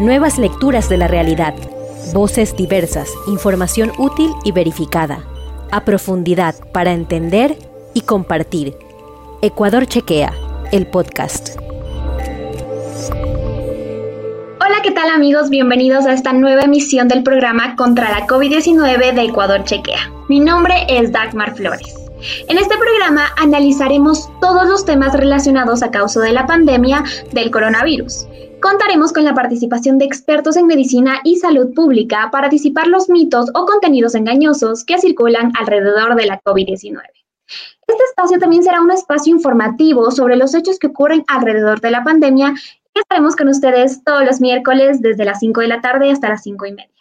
Nuevas lecturas de la realidad. Voces diversas, información útil y verificada. A profundidad para entender y compartir. Ecuador Chequea, el podcast. Hola, ¿qué tal amigos? Bienvenidos a esta nueva emisión del programa contra la COVID-19 de Ecuador Chequea. Mi nombre es Dagmar Flores. En este programa analizaremos todos los temas relacionados a causa de la pandemia del coronavirus Contaremos con la participación de expertos en medicina y salud pública para disipar los mitos o contenidos engañosos que circulan alrededor de la COVID-19. Este espacio también será un espacio informativo sobre los hechos que ocurren alrededor de la pandemia y estaremos con ustedes todos los miércoles desde las 5 de la tarde hasta las 5 y media.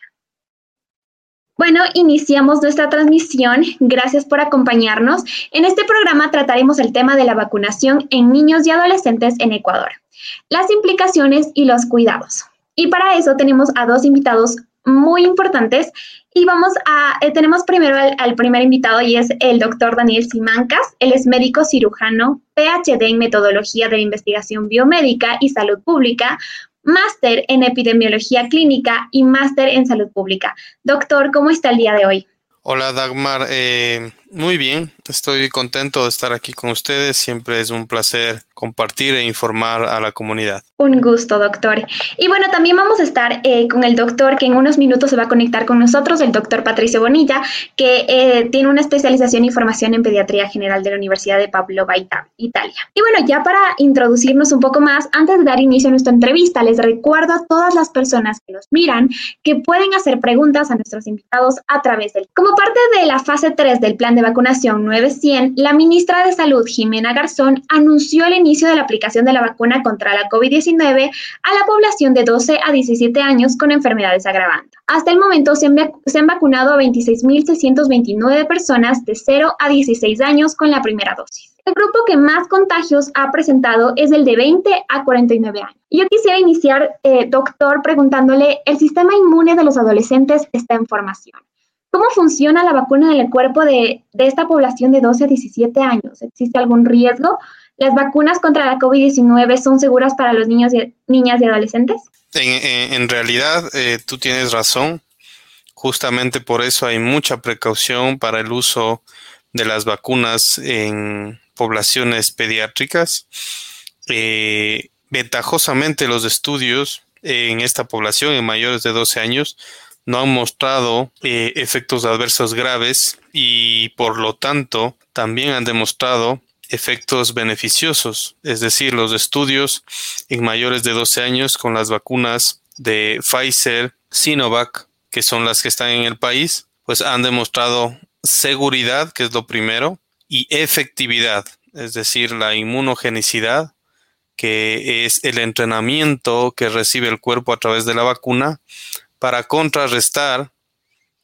Bueno, iniciamos nuestra transmisión. Gracias por acompañarnos. En este programa trataremos el tema de la vacunación en niños y adolescentes en Ecuador las implicaciones y los cuidados. Y para eso tenemos a dos invitados muy importantes y vamos a, eh, tenemos primero al, primer invitado y es el doctor Daniel Simancas. Él es médico cirujano, PhD en metodología de investigación biomédica y salud pública, máster en epidemiología clínica y máster en salud pública. Doctor, ¿cómo está el día de hoy? Hola Dagmar, eh, muy bien, estoy contento de estar aquí con ustedes, siempre es un placer compartir e informar a la comunidad. Un gusto, doctor. Y bueno, también vamos a estar eh, con el doctor que en unos minutos se va a conectar con nosotros, el doctor Patricio Bonilla, que eh, tiene una especialización y formación en pediatría general de la Universidad de Pavlova, Italia. Y bueno, ya para introducirnos un poco más, antes de dar inicio a nuestra entrevista, les recuerdo a todas las personas que nos miran que pueden hacer preguntas a nuestros invitados a través del... Como parte de la fase 3 del plan de vacunación 900, la ministra de Salud, Jimena Garzón, anunció el inicio de la aplicación de la vacuna contra la COVID-19 a la población de 12 a 17 años con enfermedades agravantes. Hasta el momento se han, se han vacunado a 26.629 personas de 0 a 16 años con la primera dosis. El grupo que más contagios ha presentado es el de 20 a 49 años. Yo quisiera iniciar, eh, doctor, preguntándole, ¿el sistema inmune de los adolescentes está en formación? ¿Cómo funciona la vacuna en el cuerpo de, esta población de 12 a 17 años? ¿Existe algún riesgo? ¿Las vacunas contra la COVID-19 son seguras para los niños y niñas y adolescentes? En, realidad, eh, tú tienes razón. Justamente por eso hay mucha precaución para el uso de las vacunas en poblaciones pediátricas. Eh, ventajosamente los estudios en esta población, en mayores de 12 años, no han mostrado eh, efectos adversos graves y por lo tanto también han demostrado efectos beneficiosos, es decir, los estudios en mayores de 12 años con las vacunas de Pfizer, Sinovac, que son las que están en el país, pues han demostrado seguridad, que es lo primero, y efectividad, es decir, la inmunogenicidad, que es el entrenamiento que recibe el cuerpo a través de la vacuna para contrarrestar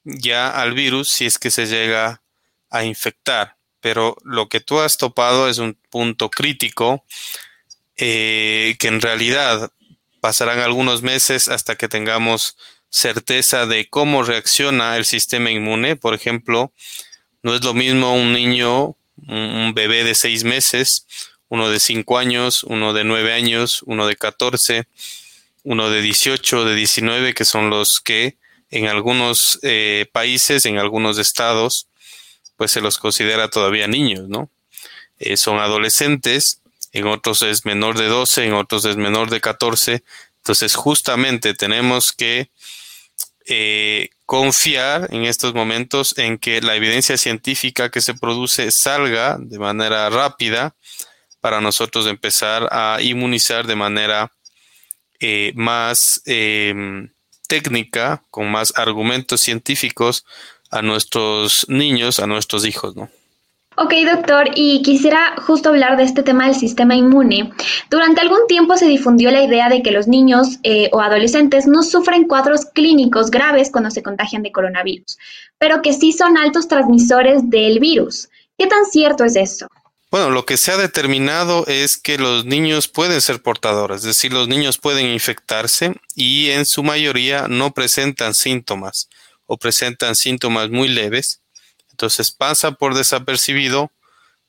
ya al virus si es que se llega a infectar pero lo que tú has topado es un punto crítico eh, que en realidad pasarán algunos meses hasta que tengamos certeza de cómo reacciona el sistema inmune. Por ejemplo, no es lo mismo un niño, un bebé de seis meses, uno de cinco años, uno de nueve años, uno de catorce, uno de dieciocho, de diecinueve, que son los que en algunos eh, países, en algunos estados, pues se los considera todavía niños, ¿no? Eh, son adolescentes, en otros es menor de 12, en otros es menor de 14. Entonces, justamente tenemos que eh, confiar en estos momentos en que la evidencia científica que se produce salga de manera rápida para nosotros empezar a inmunizar de manera eh, más em, técnica, con más argumentos científicos a nuestros niños, a nuestros hijos, ¿no? Ok, doctor, y quisiera justo hablar de este tema del sistema inmune. Durante algún tiempo se difundió la idea de que los niños eh, o adolescentes no sufren cuadros clínicos graves cuando se contagian de coronavirus, pero que sí son altos transmisores del virus. ¿Qué tan cierto es eso? Bueno, lo que se ha determinado es que los niños pueden ser portadores, es decir, los niños pueden infectarse y en su mayoría no presentan síntomas o presentan síntomas muy leves, entonces pasa por desapercibido,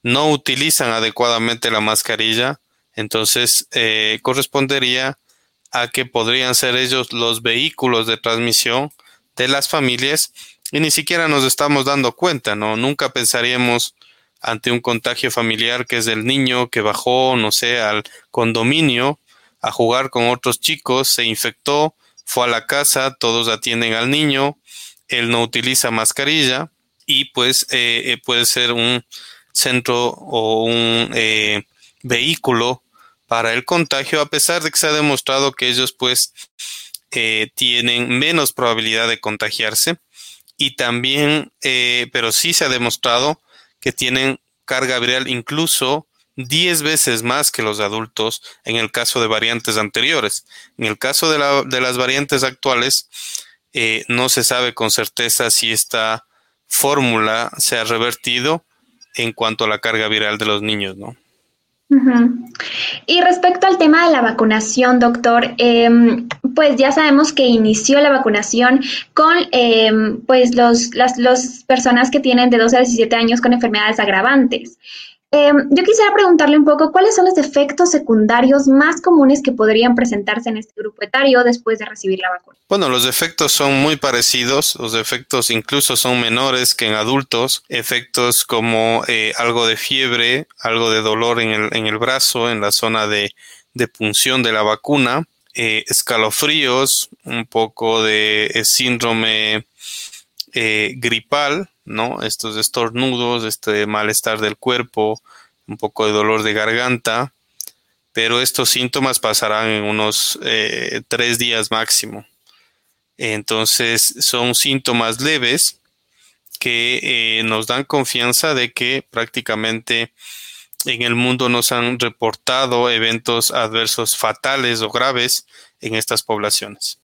no utilizan adecuadamente la mascarilla, entonces eh, correspondería a que podrían ser ellos los vehículos de transmisión de las familias y ni siquiera nos estamos dando cuenta, ¿no? Nunca pensaríamos ante un contagio familiar que es del niño que bajó, no sé, al condominio a jugar con otros chicos, se infectó, fue a la casa, todos atienden al niño, él no utiliza mascarilla y pues eh, eh, puede ser un centro o un eh, vehículo para el contagio, a pesar de que se ha demostrado que ellos pues tienen menos probabilidad de contagiarse. Y también, pero sí se ha demostrado que tienen carga viral incluso 10 veces más que los adultos en el caso de variantes anteriores. En el caso de, la, de las variantes actuales, eh, no se sabe con certeza si esta fórmula se ha revertido en cuanto a la carga viral de los niños, ¿no? Y respecto al tema de la vacunación, doctor, em, pues ya sabemos que inició la vacunación con em, pues los, las los personas que tienen de 12 a 17 años con enfermedades agravantes. Em, yo quisiera preguntarle un poco cuáles son los efectos secundarios más comunes que podrían presentarse en este grupo etario después de recibir la vacuna. Bueno, los efectos son muy parecidos, los efectos incluso son menores que en adultos, efectos como eh, algo de fiebre, algo de dolor en el, en el brazo, en la zona de, de punción de la vacuna, eh, escalofríos, un poco de eh, síndrome gripal, ¿no? Estos estornudos, este malestar del cuerpo, un poco de dolor de garganta, pero estos síntomas pasarán en unos eh, tres días máximo. Entonces son síntomas leves que eh, nos dan confianza de que prácticamente en el mundo nos han reportado eventos adversos fatales o graves en estas poblaciones.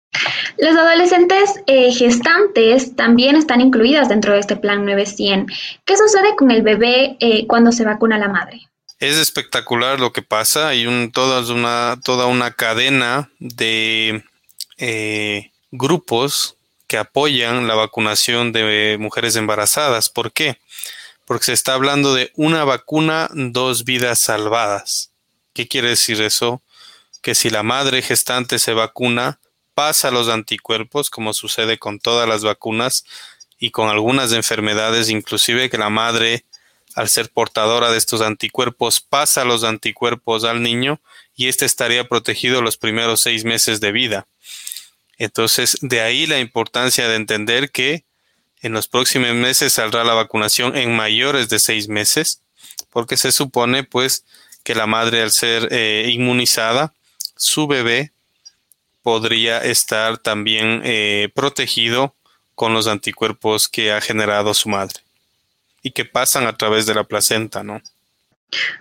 Los adolescentes eh, gestantes también están incluidas dentro de este plan 900. ¿Qué sucede con el bebé eh, cuando se vacuna la madre? Es espectacular lo que pasa. Hay un, toda, una, toda una cadena de eh, grupos que apoyan la vacunación de mujeres embarazadas. ¿Por qué? Porque se está hablando de una vacuna, dos vidas salvadas. ¿Qué quiere decir eso? Que si la madre gestante se vacuna, pasa los anticuerpos, como sucede con todas las vacunas y con algunas enfermedades, inclusive que la madre, al ser portadora de estos anticuerpos, pasa los anticuerpos al niño y éste estaría protegido los primeros seis meses de vida. Entonces, de ahí la importancia de entender que en los próximos meses saldrá la vacunación en mayores de seis meses, porque se supone pues que la madre al ser eh, inmunizada, su bebé podría estar también eh, protegido con los anticuerpos que ha generado su madre y que pasan a través de la placenta, ¿no?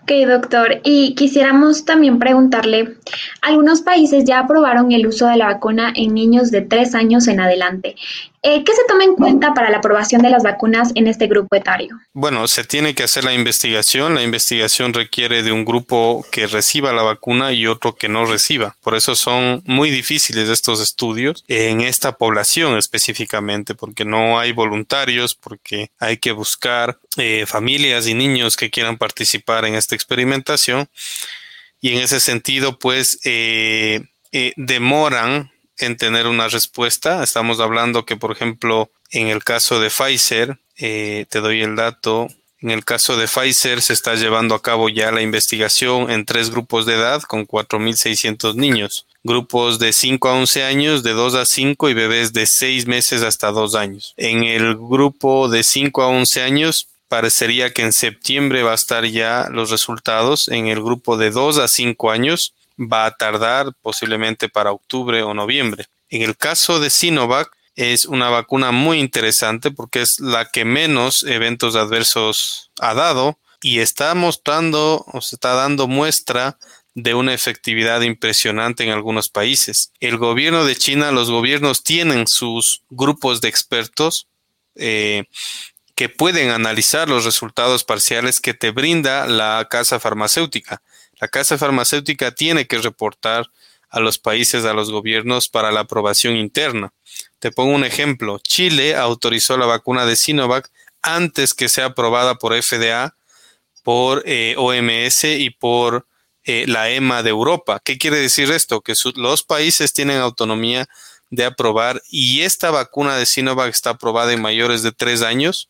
Ok, doctor. Y quisiéramos también preguntarle, algunos países ya aprobaron el uso de la vacuna en niños de tres años en adelante. Eh, ¿Qué se toma en cuenta para la aprobación de las vacunas en este grupo etario? Bueno, se tiene que hacer la investigación. La investigación requiere de un grupo que reciba la vacuna y otro que no reciba. Por eso son muy difíciles estos estudios en esta población específicamente, porque no hay voluntarios, porque hay que buscar eh, familias y niños que quieran participar en esta experimentación. Y en ese sentido, pues, eh, demoran en tener una respuesta. Estamos hablando que, por ejemplo, en el caso de Pfizer, eh, te doy el dato, en el caso de Pfizer se está llevando a cabo ya la investigación en tres grupos de edad con 4.600 niños. Grupos de 5 a 11 años, de 2 a 5 y bebés de 6 meses hasta 2 años. En el grupo de 5 a 11 años parecería que en septiembre va a estar ya los resultados. En el grupo de 2 a 5 años va a tardar posiblemente para octubre o noviembre. En el caso de Sinovac, es una vacuna muy interesante porque es la que menos eventos adversos ha dado y está mostrando o se está dando muestra de una efectividad impresionante en algunos países. El gobierno de China, los gobiernos tienen sus grupos de expertos eh, que pueden analizar los resultados parciales que te brinda la casa farmacéutica. La casa farmacéutica tiene que reportar a los países, a los gobiernos para la aprobación interna. Te pongo un ejemplo. Chile autorizó la vacuna de Sinovac antes que sea aprobada por FDA, por eh, OMS y por eh, la EMA de Europa. ¿Qué quiere decir esto? Que los países tienen autonomía de aprobar y esta vacuna de Sinovac está aprobada en mayores de tres años,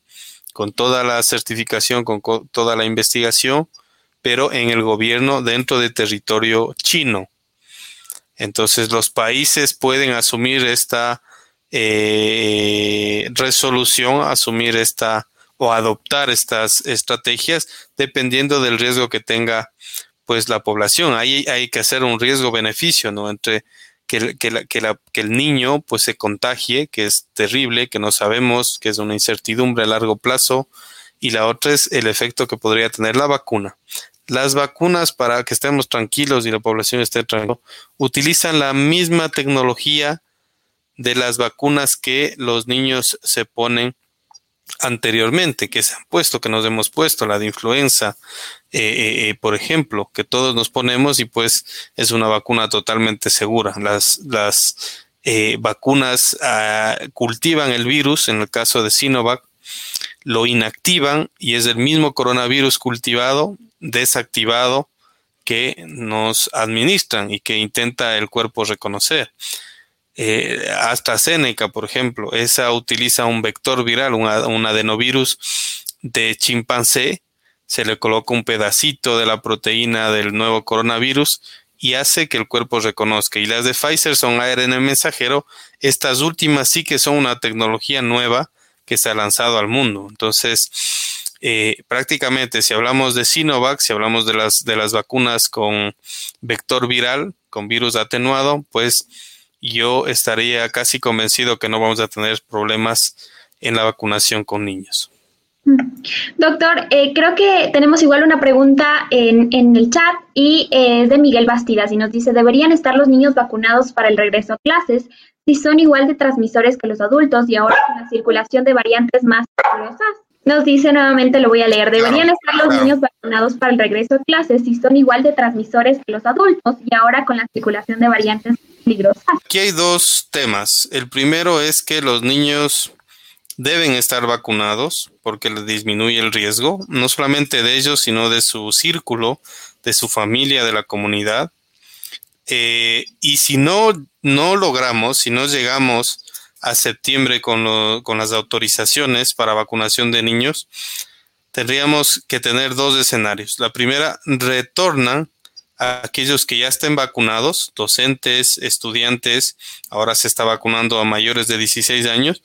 con toda la certificación, con toda la investigación, pero en el gobierno dentro de territorio chino. Entonces los países pueden asumir esta eh, resolución, asumir esta o adoptar estas estrategias dependiendo del riesgo que tenga pues la población. Ahí hay que hacer un riesgo-beneficio, ¿no? Entre que, que, que, el niño pues se contagie, que es terrible, que no sabemos, que es una incertidumbre a largo plazo, y la otra es el efecto que podría tener la vacuna. Las vacunas, para que estemos tranquilos y la población esté tranquila, utilizan la misma tecnología de las vacunas que los niños se ponen anteriormente, que se han puesto, que nos hemos puesto, la de influenza, eh, eh, eh, por ejemplo, que todos nos ponemos y pues es una vacuna totalmente segura. Las, las vacunas ah, cultivan el virus, en el caso de Sinovac, lo inactivan y es el mismo coronavirus cultivado, desactivado, que nos administran y que intenta el cuerpo reconocer. Eh, AstraZeneca, por ejemplo, esa utiliza un vector viral, un adenovirus de chimpancé, se le coloca un pedacito de la proteína del nuevo coronavirus y hace que el cuerpo reconozca. Y las de Pfizer son ARN mensajero. Estas últimas sí que son una tecnología nueva que se ha lanzado al mundo. Entonces, eh, prácticamente, si hablamos de Sinovac, si hablamos de las, de las vacunas con vector viral, con virus atenuado, pues yo estaría casi convencido que no vamos a tener problemas en la vacunación con niños. Doctor, eh, creo que tenemos igual una pregunta en, en el chat y es de Miguel Bastidas y nos dice, ¿deberían estar los niños vacunados para el regreso a clases si son igual de transmisores que los adultos y ahora con la circulación de variantes más peligrosas? Nos dice nuevamente, lo voy a leer, ¿deberían estar los niños vacunados para el regreso a clases si son igual de transmisores que los adultos y ahora con la circulación de variantes peligrosas? Aquí hay dos temas. El primero es que los niños deben estar vacunados porque les disminuye el riesgo, no solamente de ellos, sino de su círculo, de su familia, de la comunidad. Eh, y si no, no logramos, si no llegamos a septiembre con, con las autorizaciones para vacunación de niños, tendríamos que tener dos escenarios. La primera, retornan a aquellos que ya estén vacunados, docentes, estudiantes, ahora se está vacunando a mayores de 16 años,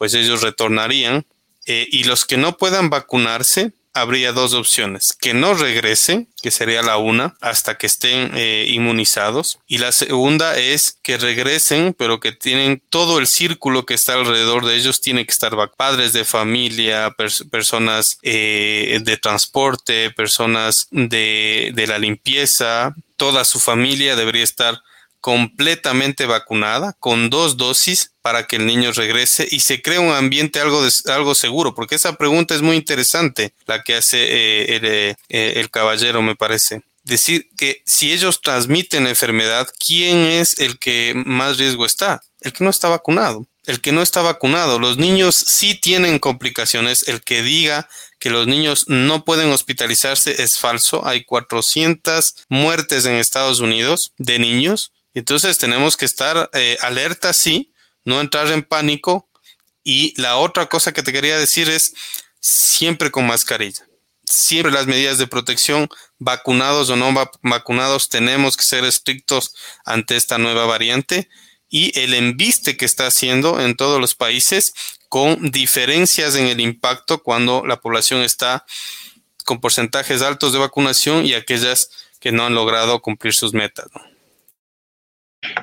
pues ellos retornarían. Eh, y los que no puedan vacunarse, habría dos opciones, que no regresen, que sería la una, hasta que estén eh, inmunizados, y la segunda es que regresen, pero que tienen todo el círculo que está alrededor de ellos, tiene que estar padres de familia, personas eh, de transporte, personas de, de la limpieza, toda su familia debería estar completamente vacunada con dos dosis para que el niño regrese y se cree un ambiente algo, algo seguro, porque esa pregunta es muy interesante, la que hace eh, el, eh, el caballero, me parece. Decir que si ellos transmiten enfermedad, ¿quién es el que más riesgo está? El que no está vacunado. El que no está vacunado. Los niños sí tienen complicaciones. El que diga que los niños no pueden hospitalizarse es falso. Hay 400 muertes en Estados Unidos de niños entonces tenemos que estar eh, alerta, sí, no entrar en pánico. Y la otra cosa que te quería decir es siempre con mascarilla. Siempre las medidas de protección, vacunados o no vacunados, tenemos que ser estrictos ante esta nueva variante y el embiste que está haciendo en todos los países con diferencias en el impacto cuando la población está con porcentajes altos de vacunación y aquellas que no han logrado cumplir sus metas.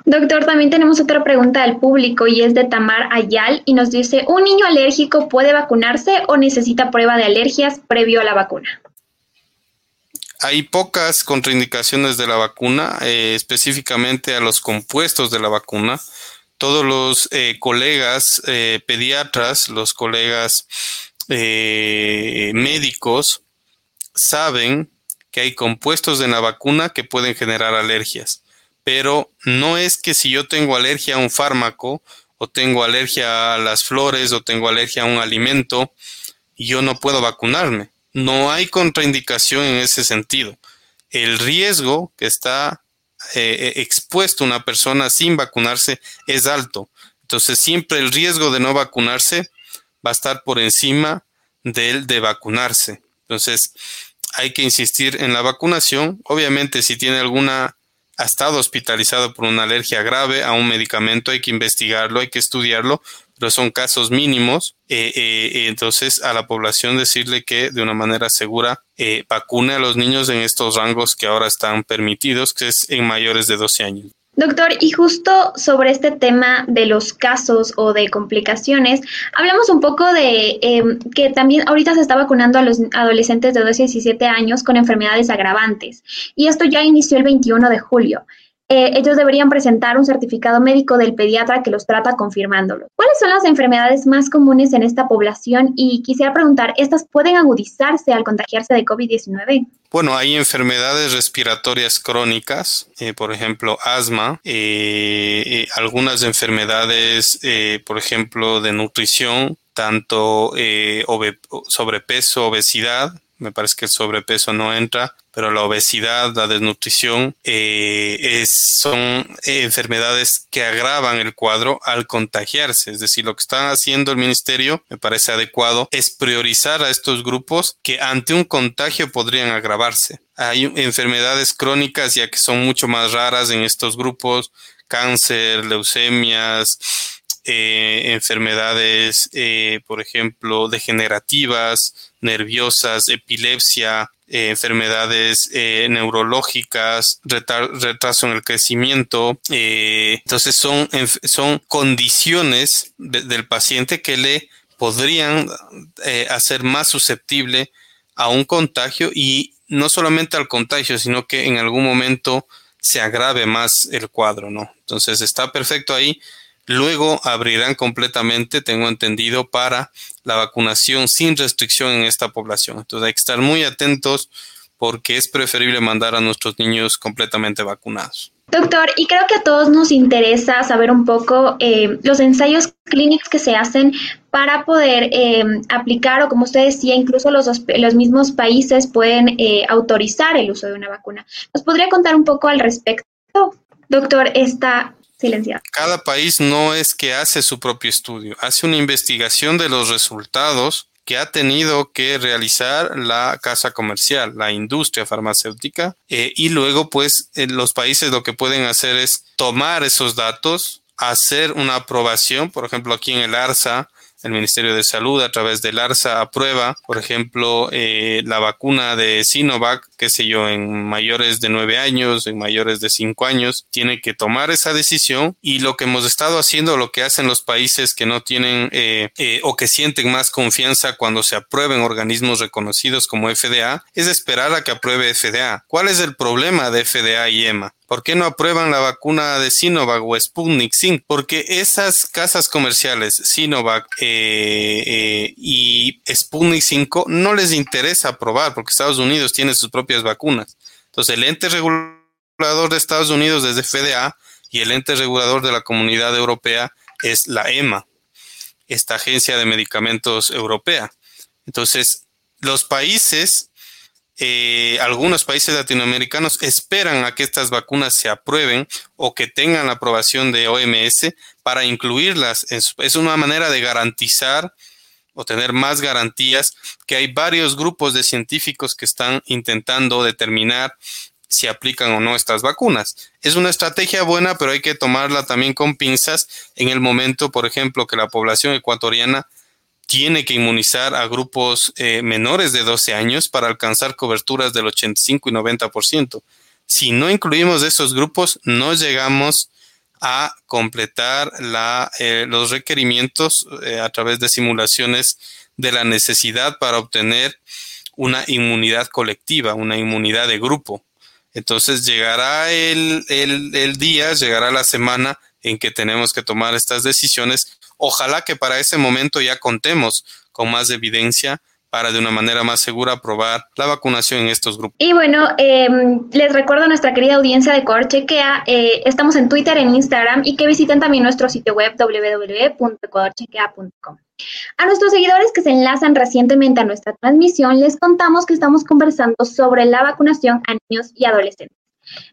Doctor, también tenemos otra pregunta del público y es de Tamar Ayal y nos dice, ¿un niño alérgico puede vacunarse o necesita prueba de alergias previo a la vacuna? Hay pocas contraindicaciones de la vacuna, eh, específicamente a los compuestos de la vacuna. Todos los eh, colegas eh, pediatras, los colegas médicos, saben que hay compuestos en la vacuna que pueden generar alergias pero no es que si yo tengo alergia a un fármaco o tengo alergia a las flores o tengo alergia a un alimento, yo no puedo vacunarme. No hay contraindicación en ese sentido. el riesgo que está eh, expuesto una persona sin vacunarse es alto. Entonces, siempre el riesgo de no vacunarse va a estar por encima del de vacunarse. Entonces, hay que insistir en la vacunación. Obviamente, si tiene alguna, ha estado hospitalizado por una alergia grave a un medicamento, hay que investigarlo, hay que estudiarlo, pero son casos mínimos. Eh, eh, entonces, a la población decirle que de una manera segura eh, vacune a los niños en estos rangos que ahora están permitidos, que es en mayores de 12 años. Doctor, y justo sobre este tema de los casos o de complicaciones, hablamos un poco de em, que también ahorita se está vacunando a los adolescentes de 12 a 17 años con enfermedades agravantes. Y esto ya inició el 21 de julio. Eh, ellos deberían presentar un certificado médico del pediatra que los trata confirmándolo. ¿Cuáles son las enfermedades más comunes en esta población? Y quisiera preguntar, ¿estas pueden agudizarse al contagiarse de COVID-19? Bueno, hay enfermedades respiratorias crónicas, eh, por ejemplo, asma, eh, algunas enfermedades, por ejemplo, de nutrición, tanto sobrepeso, obesidad, me parece que el sobrepeso no entra, pero la obesidad, la desnutrición eh, son enfermedades que agravan el cuadro al contagiarse. Es decir, lo que está haciendo el ministerio, me parece adecuado, es priorizar a estos grupos que ante un contagio podrían agravarse. Hay enfermedades crónicas ya que son mucho más raras en estos grupos, cáncer, leucemias, eh, enfermedades, eh, por ejemplo, degenerativas, nerviosas, epilepsia, eh, enfermedades neurológicas, retraso en el crecimiento. entonces son, son condiciones del paciente que le podrían hacer más susceptible a un contagio y no solamente al contagio, sino que en algún momento se agrave más el cuadro, ¿no? Entonces está perfecto ahí Luego abrirán completamente, tengo entendido, para la vacunación sin restricción en esta población. Entonces hay que estar muy atentos porque es preferible mandar a nuestros niños completamente vacunados. Doctor, y creo que a todos nos interesa saber un poco eh, los ensayos clínicos que se hacen para poder eh, aplicar o como usted decía, incluso los, los mismos países pueden eh, autorizar el uso de una vacuna. ¿Nos podría contar un poco al respecto? Doctor, esta cada país no es que hace su propio estudio, hace una investigación de los resultados que ha tenido que realizar la casa comercial, la industria farmacéutica, eh, y luego pues los países lo que pueden hacer es tomar esos datos, hacer una aprobación, por ejemplo aquí en el ARSA, el Ministerio de Salud a través del ARSA aprueba, por ejemplo, eh, la vacuna de Sinovac, qué sé yo, en mayores de nueve años, en mayores de cinco años, tiene que tomar esa decisión y lo que hemos estado haciendo, lo que hacen los países que no tienen eh, eh, o que sienten más confianza cuando se aprueben organismos reconocidos como FDA, es esperar a que apruebe FDA. ¿Cuál es el problema de FDA y EMA? ¿Por qué no aprueban la vacuna de Sinovac o Sputnik 5? Porque esas casas comerciales, Sinovac eh, eh, y Sputnik 5, no les interesa aprobar porque Estados Unidos tiene sus propias vacunas. Entonces, el ente regulador de Estados Unidos desde FDA y el ente regulador de la comunidad europea es la EMA, esta agencia de medicamentos europea. Entonces, los países eh, algunos países latinoamericanos esperan a que estas vacunas se aprueben o que tengan la aprobación de OMS para incluirlas. Es, una manera de garantizar o tener más garantías que hay varios grupos de científicos que están intentando determinar si aplican o no estas vacunas. Es una estrategia buena, pero hay que tomarla también con pinzas en el momento, por ejemplo, que la población ecuatoriana tiene que inmunizar a grupos eh, menores de 12 años para alcanzar coberturas del 85 y 90%. Si no incluimos esos grupos, no llegamos a completar eh, los requerimientos eh, a través de simulaciones de la necesidad para obtener una inmunidad colectiva, una inmunidad de grupo. Entonces llegará el día, llegará la semana en que tenemos que tomar estas decisiones Ojalá que para ese momento ya contemos con más evidencia para de una manera más segura aprobar la vacunación en estos grupos. Y bueno, em, les recuerdo a nuestra querida audiencia de Ecuador Chequea, eh, estamos en Twitter, en Instagram y que visiten también nuestro sitio web www.ecuadorchequea.com. A nuestros seguidores que se enlazan recientemente a nuestra transmisión, les contamos que estamos conversando sobre la vacunación a niños y adolescentes.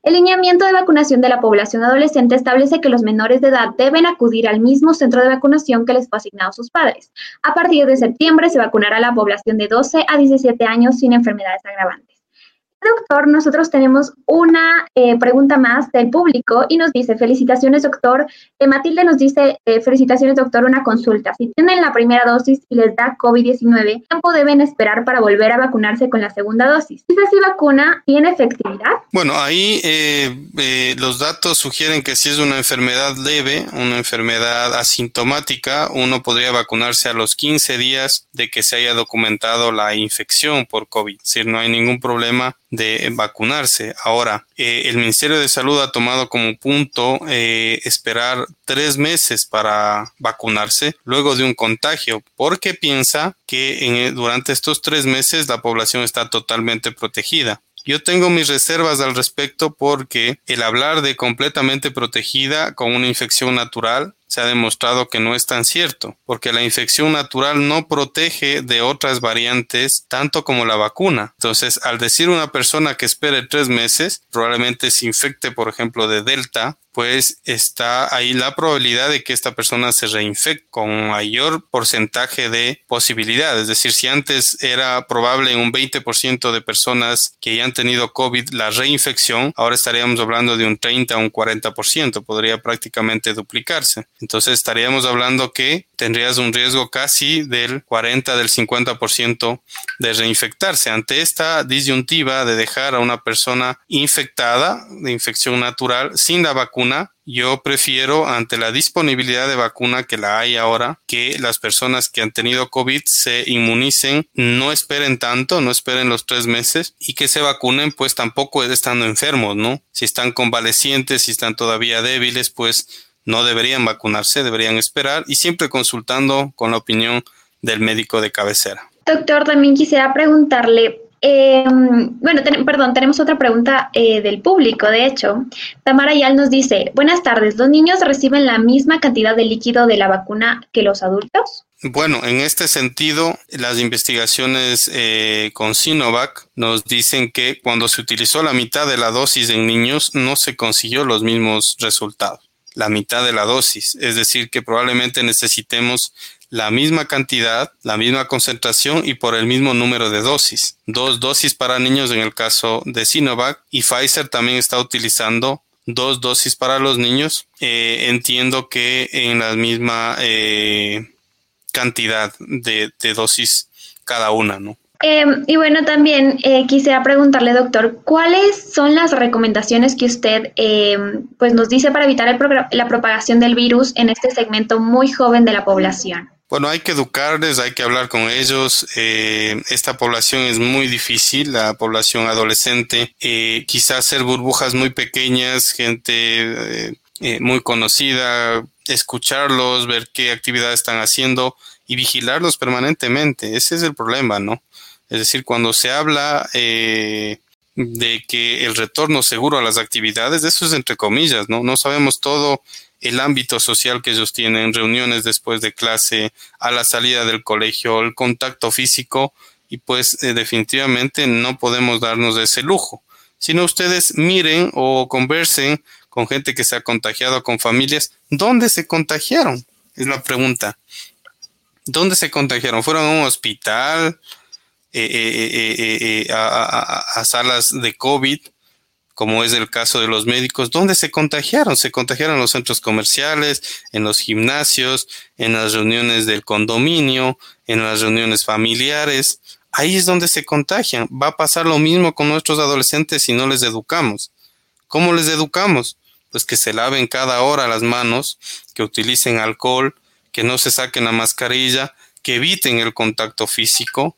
El lineamiento de vacunación de la población adolescente establece que los menores de edad deben acudir al mismo centro de vacunación que les fue asignado a sus padres. A partir de septiembre se vacunará a la población de 12 a 17 años sin enfermedades agravantes. Doctor, nosotros tenemos una eh, pregunta más del público y nos dice, felicitaciones doctor. Eh, Matilde nos dice, eh, felicitaciones doctor, una consulta. Si tienen la primera dosis y les da COVID-19, ¿qué tiempo deben esperar para volver a vacunarse con la segunda dosis? ¿Esa sí vacuna tiene efectividad? Bueno, ahí los datos sugieren que si es una enfermedad leve, una enfermedad asintomática, uno podría vacunarse a los 15 días de que se haya documentado la infección por COVID. Es decir, no hay ningún problema de vacunarse. Ahora, eh, el Ministerio de Salud ha tomado como punto eh, esperar tres meses para vacunarse luego de un contagio, porque piensa que durante estos tres meses la población está totalmente protegida. Yo tengo mis reservas al respecto porque el hablar de completamente protegida con una infección natural se ha demostrado que no es tan cierto, porque la infección natural no protege de otras variantes tanto como la vacuna. Entonces, al decir una persona que espere tres meses, probablemente se infecte, por ejemplo, de Delta, pues está ahí la probabilidad de que esta persona se reinfecte con mayor porcentaje de posibilidad. Es decir, si antes era probable un 20% de personas que ya han tenido COVID la reinfección, ahora estaríamos hablando de un 30 o un 40%, podría prácticamente duplicarse. Entonces estaríamos hablando que tendrías un riesgo casi del 40, del 50% de reinfectarse. Ante esta disyuntiva de dejar a una persona infectada de infección natural sin la vacuna, yo prefiero, ante la disponibilidad de vacuna que la hay ahora, que las personas que han tenido COVID se inmunicen, no esperen tanto, no esperen los tres meses y que se vacunen, pues tampoco estando enfermos, ¿no? Si están convalecientes, si están todavía débiles, pues no deberían vacunarse, deberían esperar y siempre consultando con la opinión del médico de cabecera. Doctor, también quisiera preguntarle, em, bueno, perdón, tenemos otra pregunta eh, del público, de hecho. Tamara Yal nos dice, buenas tardes, ¿los niños reciben la misma cantidad de líquido de la vacuna que los adultos? Bueno, en este sentido, las investigaciones eh, con Sinovac nos dicen que cuando se utilizó la mitad de la dosis en niños no se consiguió los mismos resultados la mitad de la dosis, es decir, que probablemente necesitemos la misma cantidad, la misma concentración y por el mismo número de dosis. Dos dosis para niños en el caso de Sinovac y Pfizer también está utilizando dos dosis para los niños. Eh, entiendo que en la misma eh, cantidad de, de dosis cada una, ¿no? Em, y bueno, también eh, quisiera preguntarle, doctor, ¿cuáles son las recomendaciones que usted em, pues nos dice para evitar la propagación del virus en este segmento muy joven de la población? Bueno, hay que educarles, hay que hablar con ellos. Eh, esta población es muy difícil, la población adolescente. Eh, quizás hacer burbujas muy pequeñas, gente muy conocida, escucharlos, ver qué actividades están haciendo y vigilarlos permanentemente. Ese es el problema, ¿no? Es decir, cuando se habla eh, de que el retorno seguro a las actividades, eso es entre comillas, ¿no? No sabemos todo el ámbito social que ellos tienen, reuniones después de clase, a la salida del colegio, el contacto físico, y pues eh, definitivamente no podemos darnos ese lujo. Sino ustedes miren o conversen con gente que se ha contagiado, con familias, ¿dónde se contagiaron? Es la pregunta. ¿Dónde se contagiaron? ¿Fueron a un hospital? Eh, eh, eh, a, salas de COVID, como es el caso de los médicos, ¿dónde se contagiaron? Se contagiaron en los centros comerciales, en los gimnasios, en las reuniones del condominio, en las reuniones familiares. Ahí es donde se contagian. Va a pasar lo mismo con nuestros adolescentes si no les educamos. ¿Cómo les educamos? Pues que se laven cada hora las manos, que utilicen alcohol, que no se saquen la mascarilla, que eviten el contacto físico,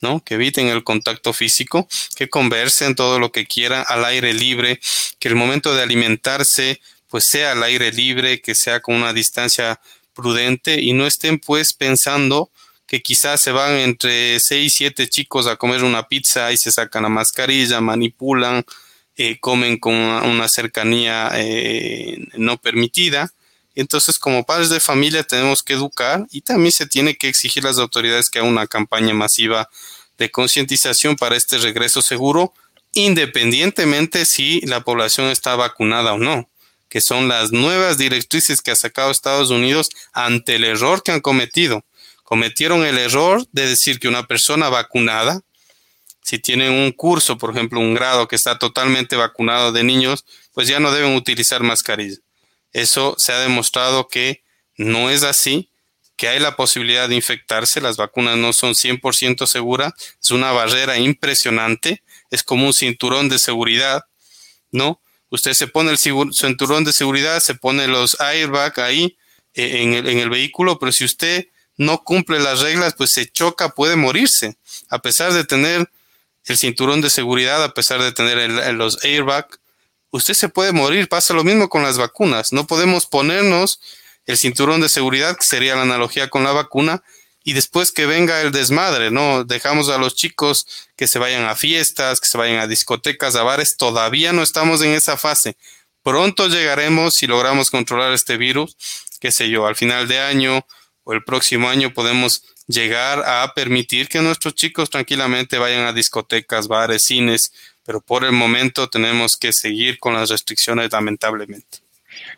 ¿no? Que eviten el contacto físico, que conversen todo lo que quieran al aire libre, que el momento de alimentarse pues sea al aire libre, que sea con una distancia prudente y no estén pues pensando que quizás se van entre seis, siete chicos a comer una pizza y se sacan la mascarilla, manipulan, eh, comen con una, cercanía eh, no permitida. Entonces, como padres de familia tenemos que educar y también se tiene que exigir a las autoridades que hagan una campaña masiva de concientización para este regreso seguro, independientemente si la población está vacunada o no, que son las nuevas directrices que ha sacado Estados Unidos ante el error que han cometido. Cometieron el error de decir que una persona vacunada, si tienen un curso, por ejemplo, un grado que está totalmente vacunado de niños, pues ya no deben utilizar mascarilla. Eso se ha demostrado que no es así, que hay la posibilidad de infectarse, las vacunas no son 100% seguras, es una barrera impresionante, es como un cinturón de seguridad, ¿no? Usted se pone el cinturón de seguridad, se pone los airbag ahí eh, en, el, vehículo, pero si usted no cumple las reglas, pues se choca, puede morirse, a pesar de tener el cinturón de seguridad, a pesar de tener los airbag, usted se puede morir. Pasa lo mismo con las vacunas. No podemos ponernos el cinturón de seguridad, que sería la analogía con la vacuna, y después que venga el desmadre, ¿no? Dejamos a los chicos que se vayan a fiestas, que se vayan a discotecas, a bares. Todavía no estamos en esa fase. Pronto llegaremos si logramos controlar este virus, qué sé yo, al final de año o el próximo año podemos llegar a permitir que nuestros chicos tranquilamente vayan a discotecas, bares, cines, pero por el momento tenemos que seguir con las restricciones lamentablemente.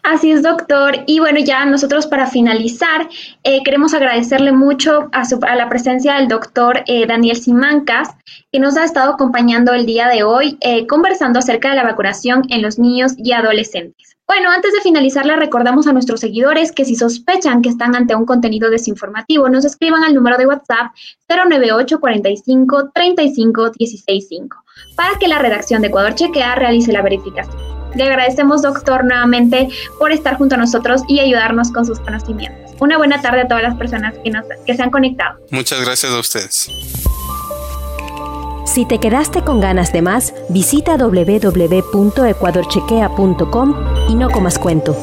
Así es, doctor. Y bueno, ya nosotros para finalizar, eh, queremos agradecerle mucho a, a, la presencia del doctor eh, Daniel Simancas, que nos ha estado acompañando el día de hoy, eh, conversando acerca de la vacunación en los niños y adolescentes. Bueno, antes de finalizar, le recordamos a nuestros seguidores que si sospechan que están ante un contenido desinformativo, nos escriban al número de WhatsApp 098 45 35 165 para que la redacción de Ecuador Chequea realice la verificación. Le agradecemos, doctor, nuevamente por estar junto a nosotros y ayudarnos con sus conocimientos. Una buena tarde a todas las personas que, nos, que se han conectado. Muchas gracias a ustedes. Si te quedaste con ganas de más, visita www.ecuadorchequea.com y no comas cuento.